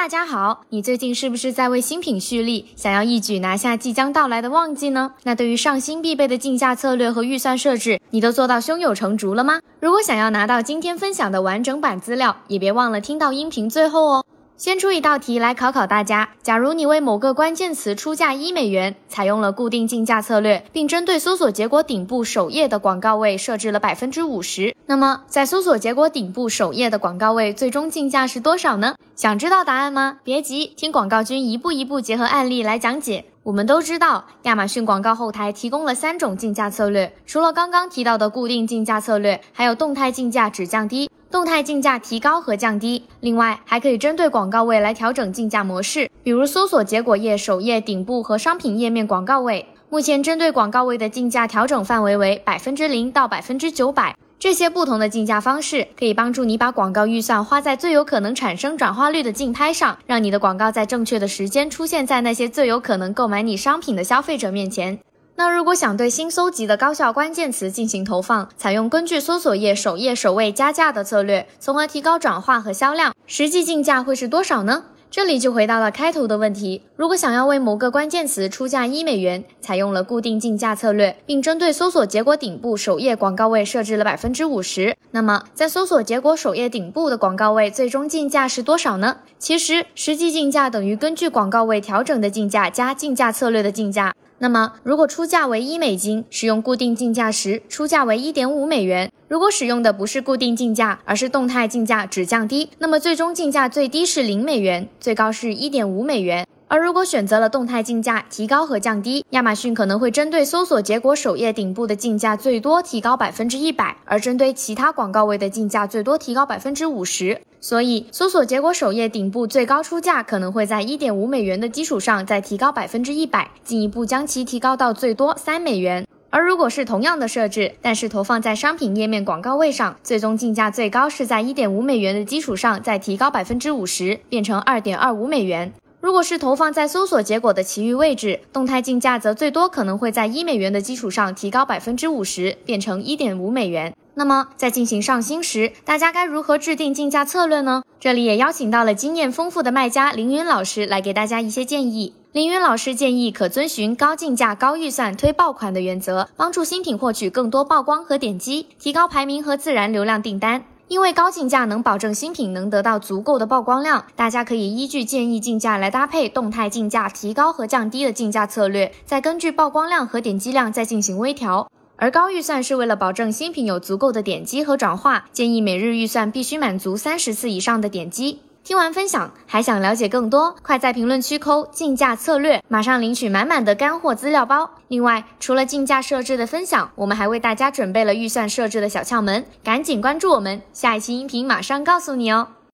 大家好，你最近是不是在为新品蓄力，想要一举拿下即将到来的旺季呢？那对于上新必备的竞价策略和预算设置，你都做到胸有成竹了吗？如果想要拿到今天分享的完整版资料，也别忘了听到音频最后哦。先出一道题来考考大家：假如你为某个关键词出价一美元，采用了固定竞价策略，并针对搜索结果顶部首页的广告位设置了百分之五十，那么在搜索结果顶部首页的广告位最终竞价是多少呢？想知道答案吗？别急，听广告君一步一步结合案例来讲解。我们都知道，亚马逊广告后台提供了三种竞价策略，除了刚刚提到的固定竞价策略，还有动态竞价只降低。动态竞价提高和降低，另外还可以针对广告位来调整竞价模式，比如搜索结果页首页顶部和商品页面广告位。目前针对广告位的竞价调整范围为百分之零到百分之九百。这些不同的竞价方式可以帮助你把广告预算花在最有可能产生转化率的竞拍上，让你的广告在正确的时间出现在那些最有可能购买你商品的消费者面前。那如果想对新搜集的高效关键词进行投放，采用根据搜索页首页首位加价的策略，从而提高转化和销量，实际竞价会是多少呢？这里就回到了开头的问题：如果想要为某个关键词出价一美元，采用了固定竞价策略，并针对搜索结果顶部首页广告位设置了百分之五十，那么在搜索结果首页顶部的广告位最终竞价是多少呢？其实，实际竞价等于根据广告位调整的竞价加竞价策略的竞价。那么，如果出价为一美金，使用固定竞价时，出价为一点五美元。如果使用的不是固定竞价，而是动态竞价只降低，那么最终竞价最低是零美元，最高是一点五美元。而如果选择了动态竞价，提高和降低，亚马逊可能会针对搜索结果首页顶部的竞价最多提高百分之一百，而针对其他广告位的竞价最多提高百分之五十。所以，搜索结果首页顶部最高出价可能会在一点五美元的基础上再提高百分之一百，进一步将其提高到最多三美元。而如果是同样的设置，但是投放在商品页面广告位上，最终竞价最高是在一点五美元的基础上再提高百分之五十，变成二点二五美元。如果是投放在搜索结果的其余位置，动态竞价则最多可能会在一美元的基础上提高百分之五十，变成一点五美元。那么在进行上新时，大家该如何制定竞价策略呢？这里也邀请到了经验丰富的卖家凌云老师来给大家一些建议。凌云老师建议可遵循高竞价、高预算推爆款的原则，帮助新品获取更多曝光和点击，提高排名和自然流量订单。因为高竞价能保证新品能得到足够的曝光量，大家可以依据建议竞价来搭配动态竞价提高和降低的竞价策略，再根据曝光量和点击量再进行微调。而高预算是为了保证新品有足够的点击和转化，建议每日预算必须满足三十次以上的点击。听完分享，还想了解更多？快在评论区扣竞价策略，马上领取满满的干货资料包。另外，除了竞价设置的分享，我们还为大家准备了预算设置的小窍门，赶紧关注我们，下一期音频马上告诉你哦。